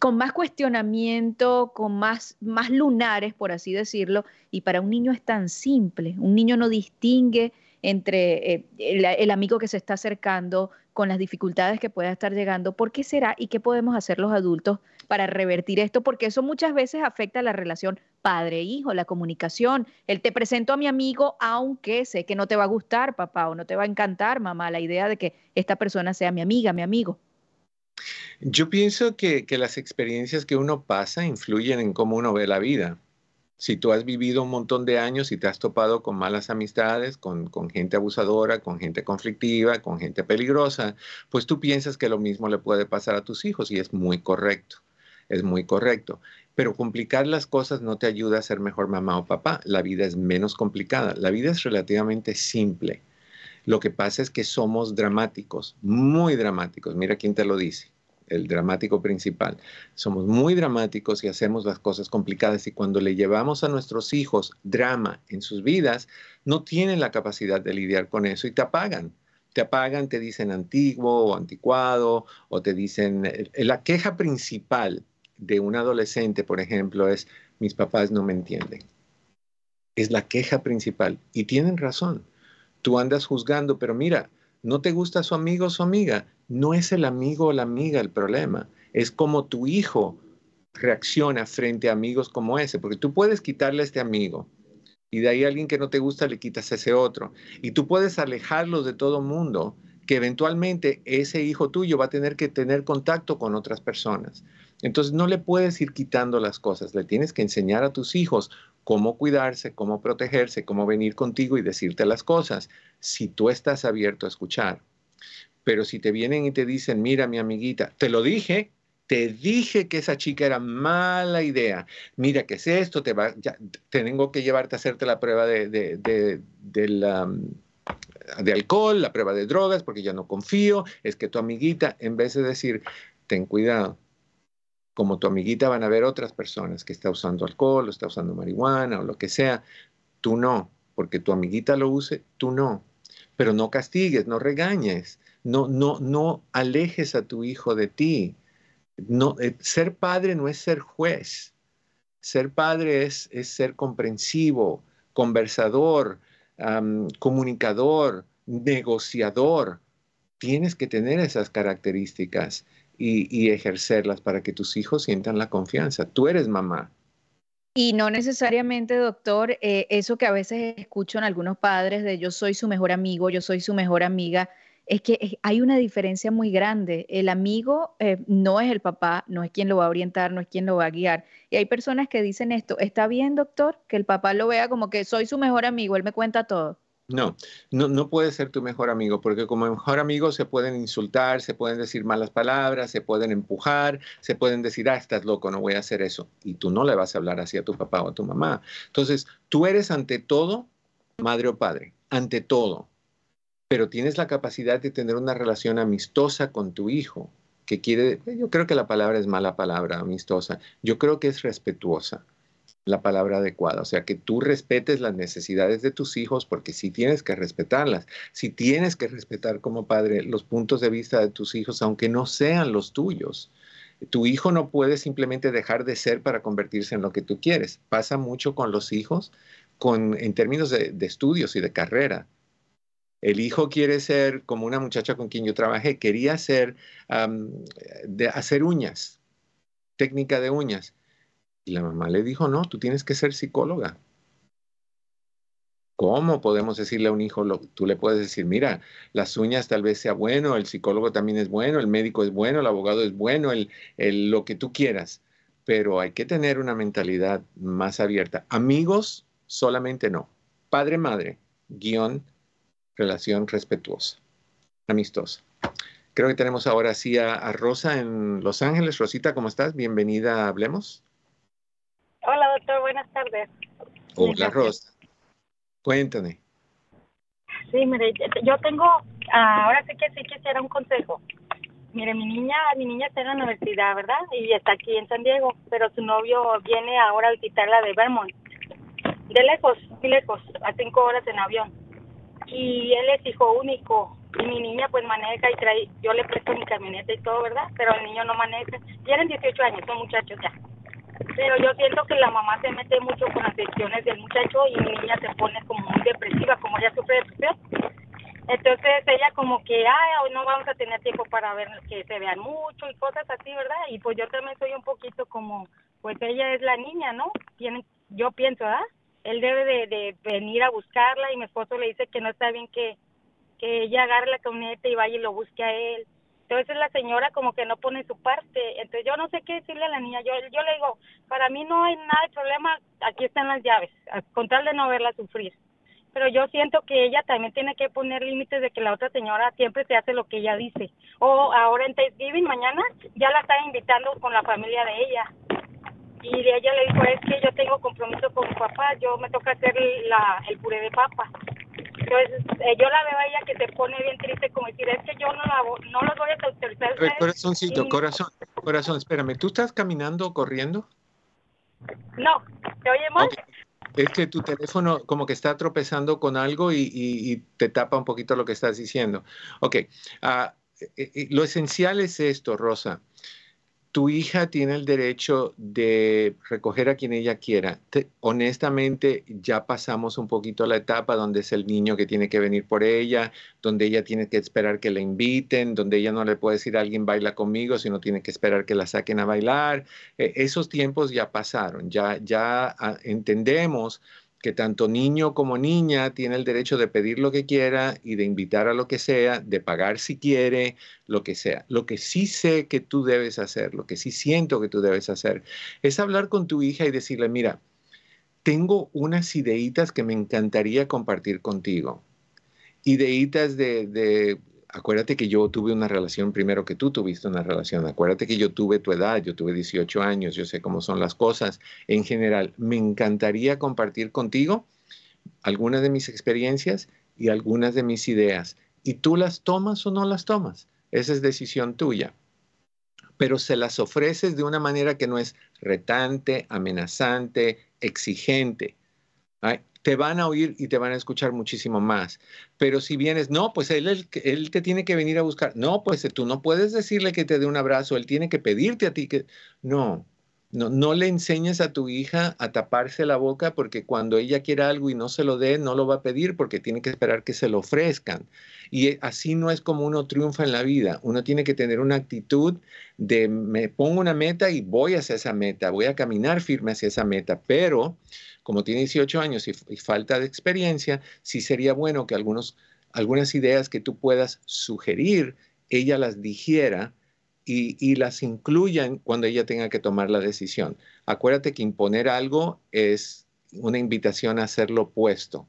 con más cuestionamiento, con más, más lunares, por así decirlo, y para un niño es tan simple. Un niño no distingue entre eh, el, amigo que se está acercando con las dificultades que pueda estar llegando. ¿Por qué será y qué podemos hacer los adultos para revertir esto? Porque eso muchas veces afecta la relación padre-hijo, la comunicación. El te presento a mi amigo, aunque sé que no te va a gustar, papá, o no te va a encantar, mamá, la idea de que esta persona sea mi amiga, mi amigo. Yo pienso que, que las experiencias que uno pasa influyen en cómo uno ve la vida si tú has vivido un montón de años y te has topado con malas amistades, con, gente abusadora, con gente conflictiva, con gente peligrosa, pues tú piensas que lo mismo le puede pasar a tus hijos y es muy correcto, es muy correcto. Pero complicar las cosas no te ayuda a ser mejor mamá o papá. La vida es menos complicada, la vida es relativamente simple. Lo que pasa es que somos dramáticos, muy dramáticos. Mira quién te lo dice el dramático principal. Somos muy dramáticos y hacemos las cosas complicadas y cuando le llevamos a nuestros hijos drama en sus vidas, no tienen la capacidad de lidiar con eso y te apagan. Te apagan, te dicen antiguo o anticuado o te dicen... Eh, la queja principal de un adolescente, por ejemplo, es mis papás no me entienden. Es la queja principal y tienen razón. Tú andas juzgando, pero mira, no te gusta su amigo o su amiga, no es el amigo o la amiga el problema, es como tu hijo reacciona frente a amigos como ese, porque tú puedes quitarle a este amigo y de ahí a alguien que no te gusta le quitas ese otro y tú puedes alejarlos de todo mundo que eventualmente ese hijo tuyo va a tener que tener contacto con otras personas. Entonces no le puedes ir quitando las cosas, le tienes que enseñar a tus hijos cómo cuidarse, cómo protegerse, cómo venir contigo y decirte las cosas, si tú estás abierto a escuchar. Pero si te vienen y te dicen, mira mi amiguita, te lo dije, te dije que esa chica era mala idea, mira qué es esto, te va, tengo que llevarte a hacerte la prueba de, de, de, de alcohol, la prueba de drogas, porque ya no confío, es que tu amiguita, en vez de decir, ten cuidado, como tu amiguita van a ver otras personas que está usando alcohol o está usando marihuana o lo que sea. Tú no, porque tu amiguita lo use, tú no. Pero no castigues, no regañes, no, no, no alejes a tu hijo de ti. No, eh, ser padre no es ser juez. Ser padre es, ser comprensivo, conversador, comunicador, negociador. Tienes que tener esas características y, ejercerlas para que tus hijos sientan la confianza. Tú eres mamá. Y no necesariamente, doctor, eh, eso que a veces escucho en algunos padres de yo soy su mejor amigo, yo soy su mejor amiga, es que hay una diferencia muy grande. El amigo eh, no es el papá, no es quien lo va a orientar, no es quien lo va a guiar. Y hay personas que dicen esto, ¿está bien, doctor? Que el papá lo vea como que soy su mejor amigo, él me cuenta todo. No, no, no puede ser tu mejor amigo, porque como mejor amigo se pueden insultar, se pueden decir malas palabras, se pueden empujar, se pueden decir, ah, estás loco, no voy a hacer eso. Y tú no le vas a hablar así a tu papá o a tu mamá. Entonces, tú eres ante todo madre o padre, ante todo, pero tienes la capacidad de tener una relación amistosa con tu hijo, que quiere, yo creo que la palabra es mala palabra, amistosa, yo creo que es respetuosa la palabra adecuada, o sea, que tú respetes las necesidades de tus hijos porque sí tienes que respetarlas, si tienes que respetar como padre los puntos de vista de tus hijos, aunque no sean los tuyos. Tu hijo no puede simplemente dejar de ser para convertirse en lo que tú quieres. Pasa mucho con los hijos con, en términos de, estudios y de carrera. El hijo quiere ser, como una muchacha con quien yo trabajé, quería ser, de hacer uñas, técnica de uñas y la mamá le dijo, no, tú tienes que ser psicóloga. ¿Cómo podemos decirle a un hijo, tú le puedes decir, mira, las uñas tal vez sea bueno, el psicólogo también es bueno, el médico es bueno, el abogado es bueno, el, lo que tú quieras, pero hay que tener una mentalidad más abierta. Amigos, solamente no. Padre-madre, guion, relación respetuosa, amistosa. Creo que tenemos ahora sí a, Rosa en Los Ángeles. Rosita, ¿cómo estás? Bienvenida a Hablemos. Hola, doctor. Buenas tardes. Hola, Rosa. Cuéntame. Sí, mire, yo tengo, ah, ahora sí que sí quisiera un consejo. Mire, mi niña, mi niña está en la universidad, ¿verdad? Y está aquí en San Diego, pero su novio viene ahora a visitarla de Vermont. De lejos, muy lejos, a cinco horas en avión. Y él es hijo único. Y mi niña pues maneja y trae, yo le presto mi camioneta y todo, ¿verdad? Pero el niño no maneja. Tienen 18 años, son muchachos ya. Pero yo siento que la mamá se mete mucho con las decisiones del muchacho y mi niña se pone como muy depresiva, como ella sufre depresión. Entonces ella como que, ay, hoy no vamos a tener tiempo para ver que se vean mucho y cosas así, ¿verdad? Y pues yo también soy un poquito como, pues ella es la niña, ¿no? Tiene, yo pienso, ¿ah? Él debe de, de venir a buscarla y mi esposo le dice que no está bien que, que ella agarre la camioneta y vaya y lo busque a él entonces la señora como que no pone su parte. Entonces yo no sé qué decirle a la niña. Yo, yo le digo, para mí no hay nada de problema, aquí están las llaves, con tal de no verla sufrir. Pero yo siento que ella también tiene que poner límites de que la otra señora siempre se hace lo que ella dice. O ahora en Thanksgiving, mañana, ya la está invitando con la familia de ella. Y de ella le dijo, es que yo tengo compromiso con mi papá, yo me toca hacer la, el puré de papa. Entonces, eh, yo la veo a ella que se pone bien triste, como decir, es que yo no, la, no los voy a autorizar. Corazoncito, corazón, corazón, espérame, ¿tú estás caminando o corriendo? No, ¿te oye mal? Es que tu teléfono como que está tropezando con algo y, y, te tapa un poquito lo que estás diciendo. Ok, uh, lo esencial es esto, Rosa tu hija tiene el derecho de recoger a quien ella quiera. honestamente, ya pasamos un poquito la etapa donde es el niño que tiene que venir por ella, donde ella tiene que esperar que la inviten, donde ella no le puede decir a alguien baila conmigo, sino tiene que esperar que la saquen a bailar. E, esos tiempos ya pasaron, ya, ya ah, entendemos que tanto niño como niña tiene el derecho de pedir lo que quiera y de invitar a lo que sea, de pagar si quiere, lo que sea. Lo que sí sé que tú debes hacer, lo que sí siento que tú debes hacer, es hablar con tu hija y decirle, mira, tengo unas ideitas que me encantaría compartir contigo. Ideitas de, de acuérdate que yo tuve una relación primero que tú tuviste una relación, acuérdate que yo tuve tu edad, yo tuve 18 años, yo sé cómo son las cosas. En general, me encantaría compartir contigo algunas de mis experiencias y algunas de mis ideas. Y tú las tomas o no las tomas. Esa es decisión tuya. Pero se las ofreces de una manera que no es retante, amenazante, exigente te van a oír y te van a escuchar muchísimo más. Pero si vienes, no, pues él, él, te tiene que venir a buscar. No, pues tú no puedes decirle que te dé un abrazo, él tiene que pedirte a ti que... No, no, no le enseñes a tu hija a taparse la boca porque cuando ella quiera algo y no se lo dé, no lo va a pedir porque tiene que esperar que se lo ofrezcan. Y así no es como uno triunfa en la vida. Uno tiene que tener una actitud de me pongo una meta y voy hacia esa meta, voy a caminar firme hacia esa meta, pero como tiene 18 años y, falta de experiencia, sí sería bueno que algunos, algunas ideas que tú puedas sugerir, ella las digiera y, y, las incluyan cuando ella tenga que tomar la decisión. Acuérdate que imponer algo es una invitación a hacer lo opuesto.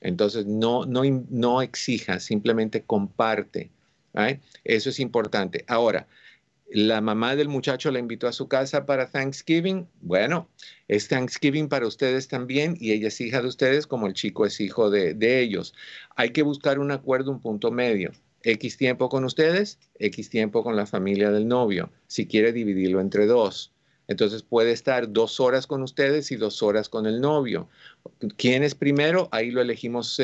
Entonces, no, no, no exija, simplemente comparte. Eso es importante. Ahora, la mamá del muchacho la invitó a su casa para Thanksgiving. Bueno, es Thanksgiving para ustedes también y ella es hija de ustedes como el chico es hijo de, ellos. Hay que buscar un acuerdo, un punto medio. X tiempo con ustedes, X tiempo con la familia del novio, si quiere dividirlo entre dos. Entonces puede estar dos horas con ustedes y dos horas con el novio. ¿Quién es primero? Ahí lo elegimos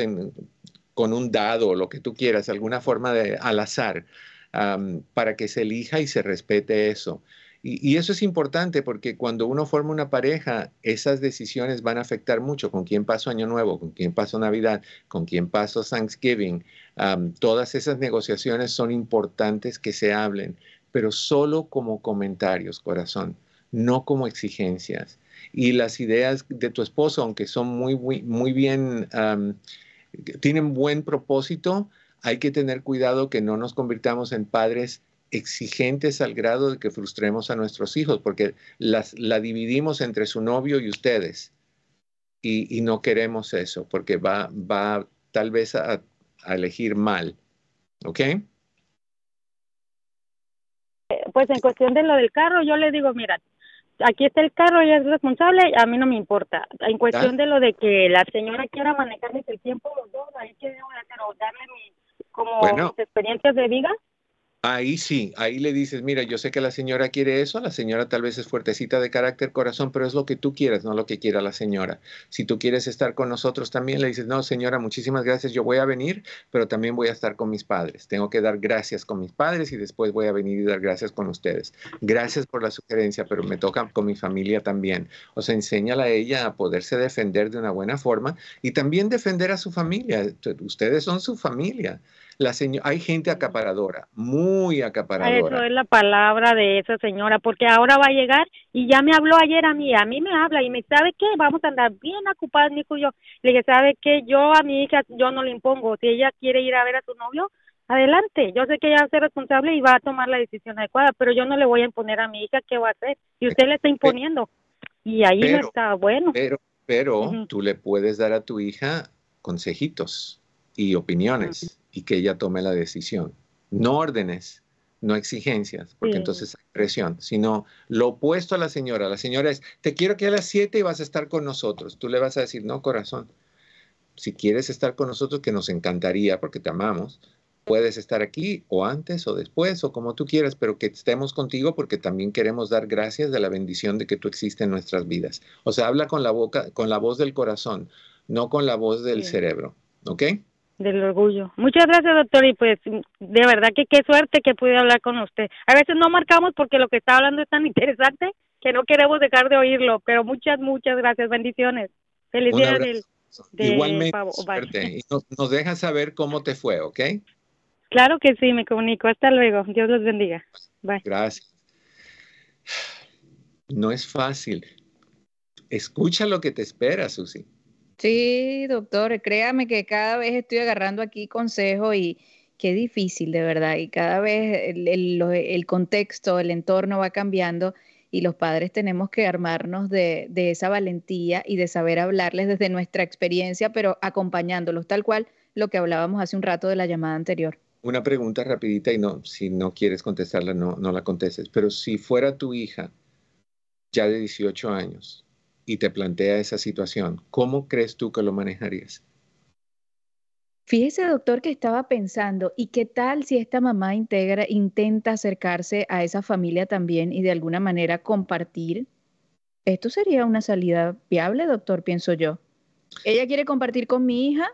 con un dado o lo que tú quieras, alguna forma de al azar para que se elija y se respete eso. Y, eso es importante porque cuando uno forma una pareja, esas decisiones van a afectar mucho con quién paso Año Nuevo, con quién paso Navidad, con quién paso Thanksgiving. todas esas negociaciones son importantes que se hablen, pero solo como comentarios, corazón, no como exigencias. Y las ideas de tu esposo, aunque son muy, muy, muy bien, tienen buen propósito, hay que tener cuidado que no nos convirtamos en padres exigentes al grado de que frustremos a nuestros hijos, porque las, la dividimos entre su novio y ustedes. Y, no queremos eso, porque va, va tal vez a, elegir mal. ¿Ok? pues en cuestión de lo del carro, yo le digo, mira, aquí está el carro, ella es responsable, a mí no me importa. En cuestión de lo de que la señora quiera manejarles el tiempo los dos, ahí que debo hacer, o darle mi, como Bueno. experiencias de vida. Ahí sí, ahí le dices, mira, yo sé que la señora quiere eso, la señora tal vez es fuertecita de carácter, corazón, pero es lo que tú quieras, no lo que quiera la señora. Si tú quieres estar con nosotros también, le dices, no, señora, muchísimas gracias, yo voy a venir, pero también voy a estar con mis padres. Tengo que dar gracias con mis padres y después voy a venir y dar gracias con ustedes. Gracias por la sugerencia, pero me toca con mi familia también. O sea, enséñala a ella a poderse defender de una buena forma y también defender a su familia. Ustedes son su familia. La seño- hay gente acaparadora, muy Eso acaparadora. es la palabra de esa señora, porque ahora va a llegar y ya me habló ayer a mí, a mí me habla y me sabe qué, vamos a andar bien ocupados, mi hijo y yo. Le dije, ¿sabe qué? Yo a mi hija, yo no le impongo. Si ella quiere ir a ver a su novio, adelante. Yo sé que ella va a ser responsable y va a tomar la decisión adecuada, pero yo no le voy a imponer a mi hija qué va a hacer. Y usted le está imponiendo. Y ahí no Pero- está bueno. Pero, pero tú le puedes dar a tu hija consejitos y opiniones y que ella tome la decisión. No órdenes, no exigencias, porque Sí. entonces hay presión, sino lo opuesto a la señora. La señora es, te quiero que a las 7 y vas a estar con nosotros. Tú le vas a decir, no, corazón, si quieres estar con nosotros, que nos encantaría porque te amamos, puedes estar aquí o antes o después o como tú quieras, pero que estemos contigo porque también queremos dar gracias de la bendición de que tú existes en nuestras vidas. O sea, habla con la boca, con la voz del corazón, no con la voz del Sí. cerebro, ¿ok? Del orgullo. Muchas gracias, doctor, y pues de verdad que qué suerte que pude hablar con usted. A veces no marcamos porque lo que está hablando es tan interesante que no queremos dejar de oírlo, pero muchas, muchas gracias, bendiciones. Feliz día del, de Igualmente, suerte. Y nos, nos dejas saber cómo te fue, ¿ok? Claro que sí, me comunico. Hasta luego. Dios los bendiga. Bye. Gracias. No es fácil. Escucha lo que te espera, Susi. Sí, doctor, créame que cada vez estoy agarrando aquí consejo y qué difícil, de verdad. Y cada vez el, el- el contexto, el entorno va cambiando y los padres tenemos que armarnos de, de esa valentía y de saber hablarles desde nuestra experiencia, pero acompañándolos, tal cual lo que hablábamos hace un rato de la llamada anterior. Una pregunta rapidita y no, si no quieres contestarla, no, no la contestes. Pero si fuera tu hija ya de 18 años y te plantea esa situación, ¿cómo crees tú que lo manejarías? Fíjese, doctor, que estaba pensando, ¿y qué tal si esta mamá integra, intenta acercarse a esa familia también y de alguna manera compartir? Esto sería una salida viable, doctor, pienso yo. Ella quiere compartir con mi hija,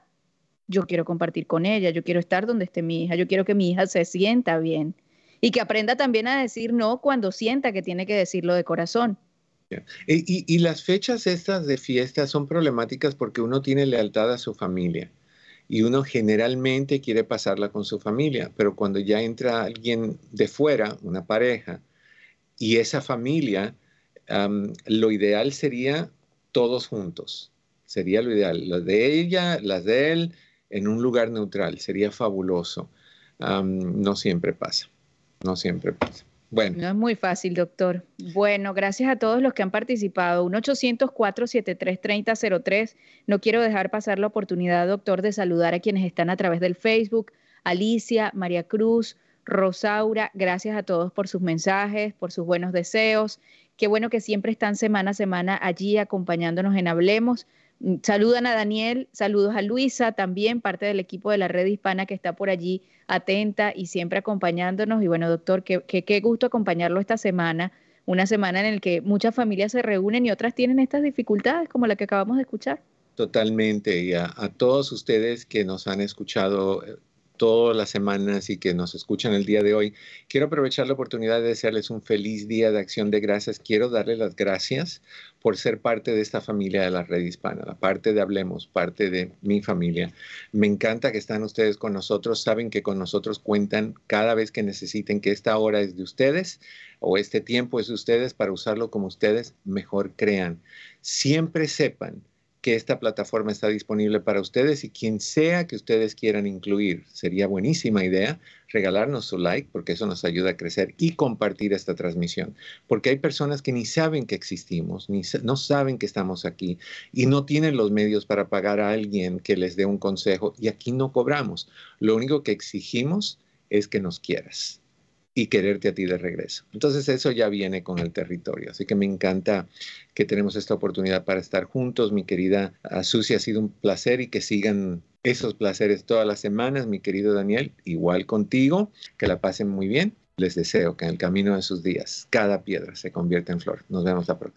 yo quiero compartir con ella, yo quiero estar donde esté mi hija, yo quiero que mi hija se sienta bien y que aprenda también a decir no cuando sienta que tiene que decirlo de corazón. Y, y- y las fechas estas de fiesta son problemáticas porque uno tiene lealtad a su familia y uno generalmente quiere pasarla con su familia, pero cuando ya entra alguien de fuera, una pareja, y esa familia, am, lo ideal sería todos juntos, sería lo ideal, las de ella, las de él, en un lugar neutral, sería fabuloso. No siempre pasa, no siempre pasa. No es muy fácil, doctor. Bueno, gracias a todos los que han participado. 1-800-473-3003. No quiero dejar pasar la oportunidad, doctor, de saludar a quienes están a través del Facebook. Alicia, María Cruz, Rosaura, gracias a todos por sus mensajes, por sus buenos deseos. Qué bueno que siempre están semana a semana allí acompañándonos en Hablemos. Saludan a Daniel, saludos a Luisa, también parte del equipo de la red hispana que está por allí atenta y siempre acompañándonos. Y bueno, doctor, qué, qué, qué gusto acompañarlo esta semana, una semana en la que muchas familias se reúnen y otras tienen estas dificultades como la que acabamos de escuchar. Totalmente. Y a, a todos ustedes que nos han escuchado eh, todas las semanas y que nos escuchan el día de hoy, quiero aprovechar la oportunidad de desearles un feliz día de acción de gracias. Quiero darles las gracias por ser parte de esta familia de la red hispana, la parte de Hablemos, parte de mi familia. Me encanta que están ustedes con nosotros, saben que con nosotros cuentan cada vez que necesiten que esta hora es de ustedes o este tiempo es de ustedes para usarlo como ustedes mejor crean. Siempre sepan que esta plataforma está disponible para ustedes y quien sea que ustedes quieran incluir. Sería buenísima idea regalarnos su like porque eso nos ayuda a crecer y compartir esta transmisión. Porque hay personas que ni saben que existimos, ni no saben que estamos aquí y no tienen los medios para pagar a alguien que les dé un consejo y aquí no cobramos. Lo único que exigimos es que nos quieras y quererte a ti de regreso. Entonces eso ya viene con el territorio. Así que me encanta que tenemos esta oportunidad para estar juntos. Mi querida Susi, ha sido un placer y que sigan esos placeres todas las semanas. Mi querido Daniel, igual contigo, que la pasen muy bien. Les deseo que en el camino de sus días cada piedra se convierta en flor. Nos vemos la próxima.